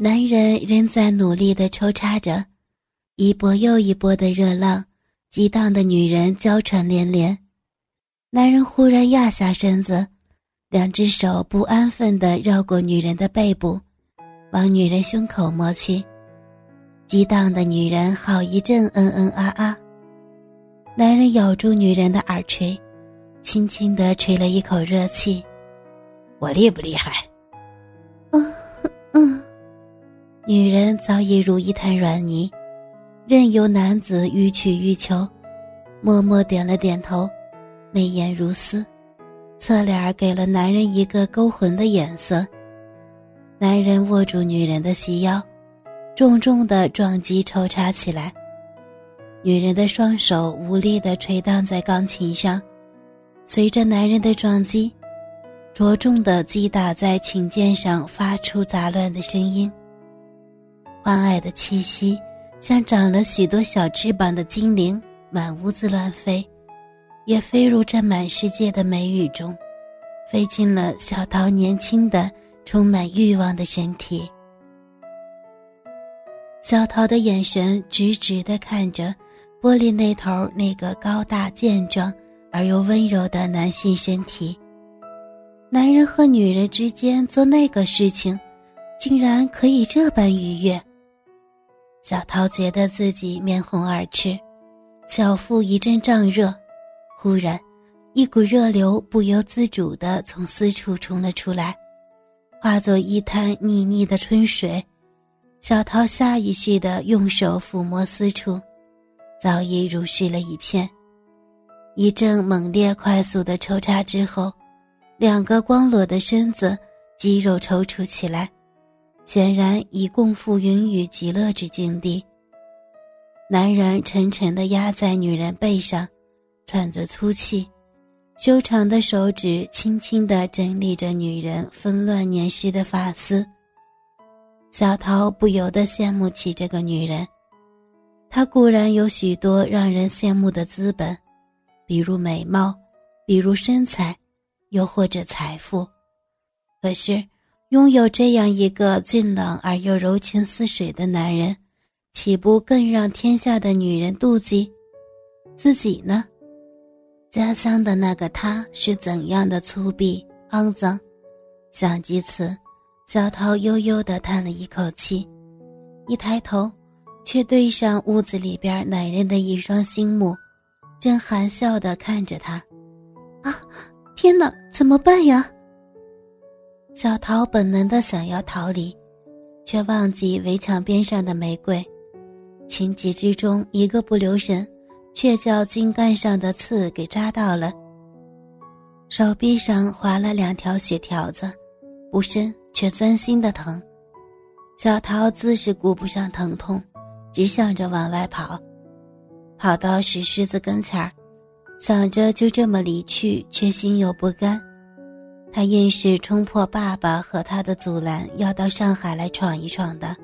男人仍在努力地抽插着，一波又一波的热浪，激荡的女人娇喘连连。男人忽然压下身子，两只手不安分地绕过女人的背部，往女人胸口摸去。激荡的女人好一阵嗯嗯啊啊。男人咬住女人的耳垂，轻轻地吹了一口热气。我厉不厉害？女人早已如一滩软泥，任由男子欲取欲求，默默点了点头，眉眼如丝，侧脸给了男人一个勾魂的眼色。男人握住女人的细腰，重重的撞击抽插起来。女人的双手无力的捶荡在钢琴上，随着男人的撞击，着重的击打在琴键上，发出杂乱的声音。欢爱的气息，像长了许多小翅膀的精灵，满屋子乱飞，也飞入这满世界的美雨中，飞进了小桃年轻的、充满欲望的身体。小桃的眼神直直地看着玻璃那头那个高大健壮而又温柔的男性身体。男人和女人之间做那个事情，竟然可以这般愉悦。小桃觉得自己面红耳赤，小腹一阵胀热，忽然，一股热流不由自主地从私处冲了出来，化作一滩腻腻的春水。小桃下意识地用手抚摸私处，早已濡湿了一片。一阵猛烈、快速的抽插之后，两个光裸的身子肌肉抽搐起来。显然已共赴云雨极乐之境地。男人沉沉地压在女人背上，喘着粗气，修长的手指轻轻地整理着女人纷乱粘湿的发丝。小桃不由得羡慕起这个女人，她固然有许多让人羡慕的资本，比如美貌，比如身材，又或者财富，可是。拥有这样一个俊朗而又柔情似水的男人，岂不更让天下的女人妒忌？自己呢？家乡的那个他是怎样的粗鄙肮脏？想及此，小桃悠悠地叹了一口气，一抬头，却对上屋子里边男人的一双星目，正含笑地看着他。啊，天哪，怎么办呀？小桃本能的想要逃离，却忘记围墙边上的玫瑰，情急之中一个不留神，却叫茎干上的刺给扎到了。手臂上划了两条血条子，不深却钻心的疼。小桃自是顾不上疼痛，只想着往外跑，跑到石狮子跟前儿，想着就这么离去，却心有不甘。他硬是冲破爸爸和他的阻拦，要到上海来闯一闯的。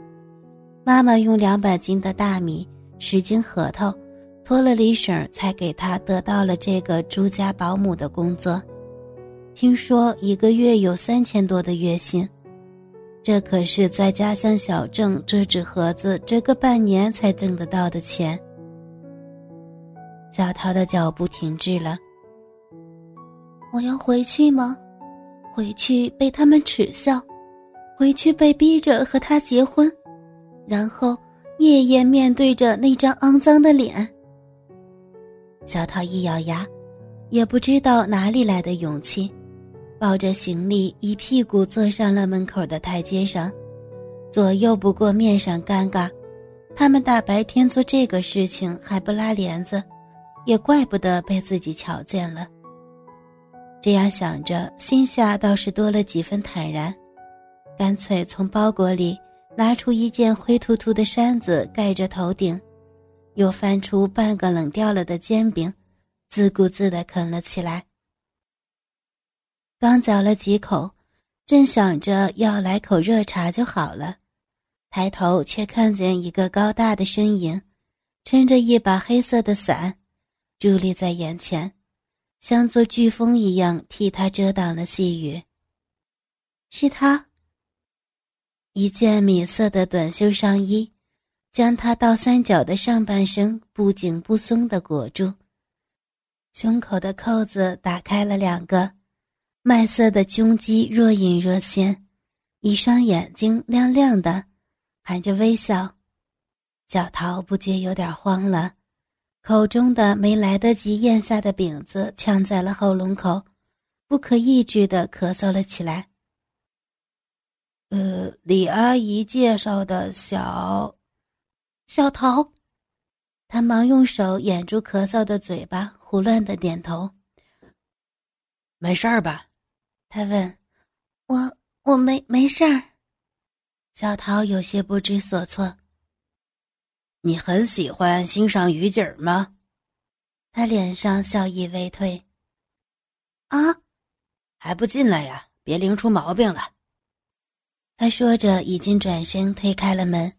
妈妈用两百斤的大米、十斤核桃，托了李婶儿才给他得到了这个朱家保姆的工作。听说一个月有三千多的月薪，这可是在家乡小镇折纸盒子折个半年才挣得到的钱。小桃的脚步停滞了。我要回去吗？回去被他们耻笑，回去被逼着和他结婚，然后夜夜面对着那张肮脏的脸。小桃一咬牙，也不知道哪里来的勇气，抱着行李一屁股坐上了门口的台阶上，左右不过面上尴尬。他们大白天做这个事情还不拉帘子，也怪不得被自己瞧见了。这样想着，心下倒是多了几分坦然，干脆从包裹里拿出一件灰秃秃的衫子盖着头顶，又翻出半个冷掉了的煎饼，自顾自地啃了起来。刚嚼了几口，正想着要来口热茶就好了，抬头却看见一个高大的身影，撑着一把黑色的伞，伫立在眼前。像座飓风一样替他遮挡了细雨。是他。一件米色的短袖上衣，将他倒三角的上半身不紧不松地裹住。胸口的扣子打开了两个，麦色的胸肌若隐若现，一双眼睛亮亮的，含着微笑。小桃不觉有点慌了，口中的没来得及咽下的饼子呛在了喉咙口，不可抑制的咳嗽了起来。呃，李阿姨介绍的小小桃，他忙用手掩住咳嗽的嘴巴，胡乱的点头。没事儿吧？他问。我我没没事儿。小桃有些不知所措。你很喜欢欣赏雨景吗？他脸上笑意未退。啊，还不进来呀？别淋出毛病了。他说着，已经转身推开了门，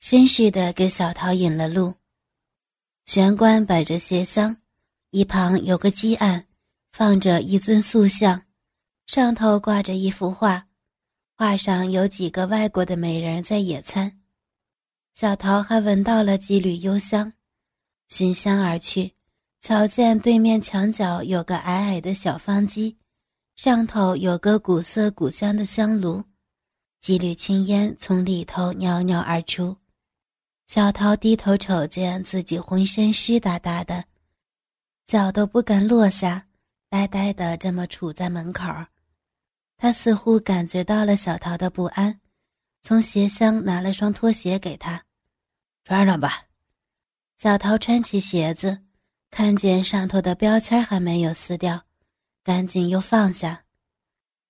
绅士的给小桃引了路。玄关摆着鞋箱，一旁有个鸡案，放着一尊塑像，上头挂着一幅画，画上有几个外国的美人在野餐。小桃还闻到了几缕幽香，寻香而去，瞧见对面墙角有个矮矮的小方机，上头有个古色古香的香炉。几缕青烟从里头袅袅而出，小桃低头瞅见自己浑身湿哒哒的，脚都不敢落下，呆呆的这么杵在门口。他似乎感觉到了小桃的不安，从鞋箱拿了双拖鞋给他，穿上吧。小桃穿起鞋子，看见上头的标签还没有撕掉，赶紧又放下。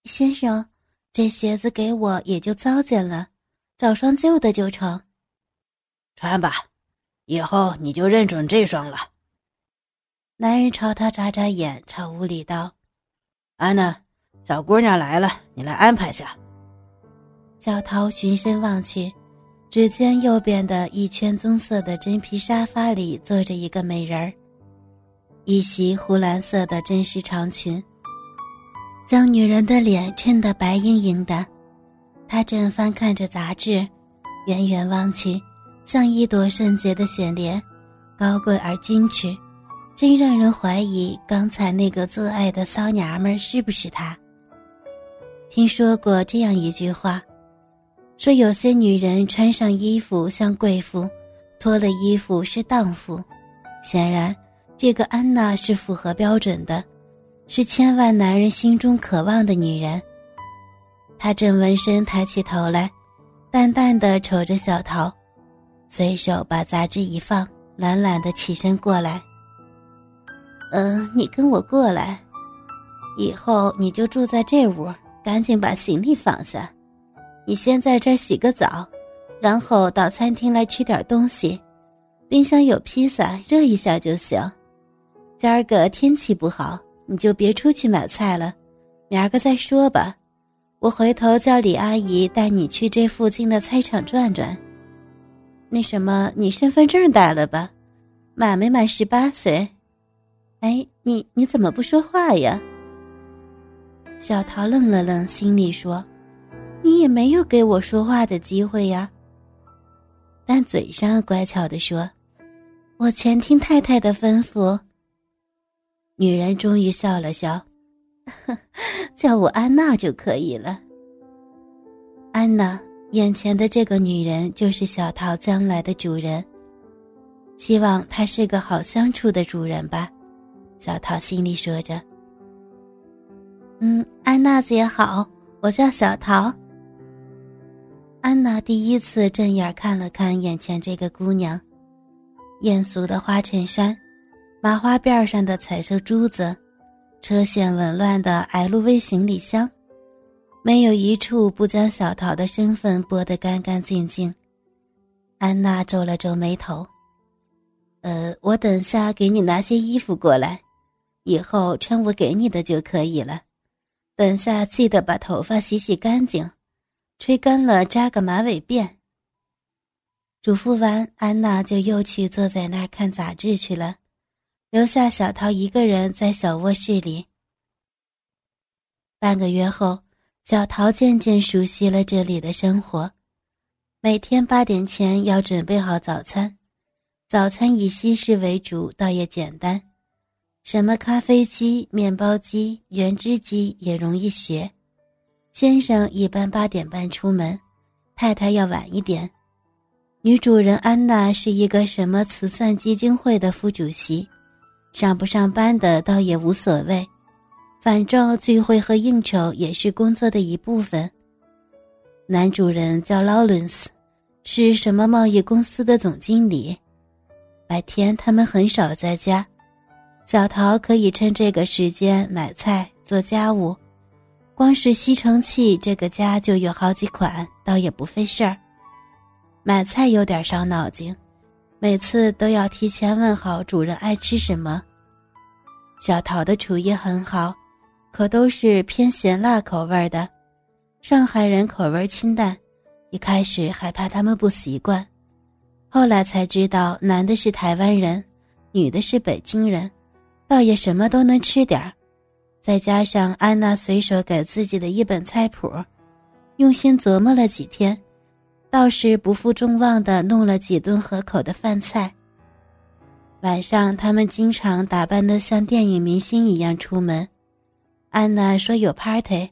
先生。这鞋子给我也就糟践了，找双旧的就成。穿吧，以后你就认准这双了。男人朝他眨眨眼，朝屋里道：“安娜，小姑娘来了，你来安排下。”小桃循声望去，只见右边的一圈棕色的真皮沙发里坐着一个美人儿，一袭湖蓝色的真丝长裙。将女人的脸衬得白莹莹的，她正翻看着杂志，远远望去，像一朵圣洁的雪莲，高贵而矜持，真让人怀疑刚才那个做爱的骚娘们是不是她。听说过这样一句话，说有些女人穿上衣服像贵妇，脱了衣服是荡妇。显然，这个安娜是符合标准的。是千万男人心中渴望的女人。他正纹身，抬起头来，淡淡的瞅着小桃，随手把杂志一放，懒懒的起身过来。嗯，你跟我过来，以后你就住在这屋，赶紧把行李放下。你先在这儿洗个澡，然后到餐厅来吃点东西，冰箱有披萨，热一下就行。今儿个天气不好。你就别出去买菜了，明儿个再说吧。我回头叫李阿姨带你去这附近的菜场转转。那什么，你身份证带了吧？满没满十八岁？哎，你你怎么不说话呀？小桃愣了愣，心里说：“你也没有给我说话的机会呀。”但嘴上乖巧的说：“我全听太太的吩咐。”女人终于笑了笑，叫我安娜就可以了。安娜，眼前的这个女人就是小桃将来的主人。希望她是个好相处的主人吧，小桃心里说着。嗯，安娜姐好，我叫小桃。安娜第一次正眼看了看眼前这个姑娘，艳俗的花衬衫。麻花辫上的彩色珠子，车线紊乱的 LV 行李箱，没有一处不将小桃的身份剥得干干净净。安娜皱了皱眉头：“呃，我等下给你拿些衣服过来，以后穿我给你的就可以了。等下记得把头发洗洗干净，吹干了扎个马尾辫。”嘱咐完，安娜就又去坐在那儿看杂志去了。留下小桃一个人在小卧室里。半个月后，小桃渐渐熟悉了这里的生活，每天八点前要准备好早餐，早餐以西式为主，倒也简单，什么咖啡机、面包机、原汁机也容易学。先生一般八点半出门，太太要晚一点。女主人安娜是一个什么慈善基金会的副主席，上不上班的倒也无所谓，反正聚会和应酬也是工作的一部分。男主人叫劳伦斯，是什么贸易公司的总经理。白天他们很少在家，小桃可以趁这个时间买菜做家务，光是吸尘器这个家就有好几款，倒也不费事儿。买菜有点伤脑筋，每次都要提前问好主人爱吃什么。小桃的厨艺很好，可都是偏咸辣口味的。上海人口味清淡，一开始还怕他们不习惯，后来才知道男的是台湾人，女的是北京人，倒也什么都能吃点儿。再加上安娜随手给自己的一本菜谱，用心琢磨了几天。倒是不负众望的弄了几顿合口的饭菜。晚上他们经常打扮的像电影明星一样出门。安娜说有 party，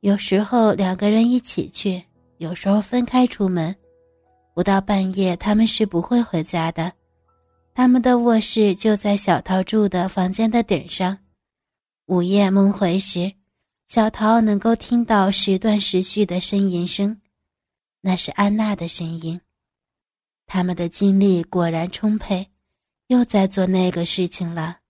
有时候两个人一起去，有时候分开出门。不到半夜他们是不会回家的，他们的卧室就在小桃住的房间的顶上。午夜梦回时，小桃能够听到时断时续的呻吟声。那是安娜的声音。他们的精力果然充沛，又在做那个事情了。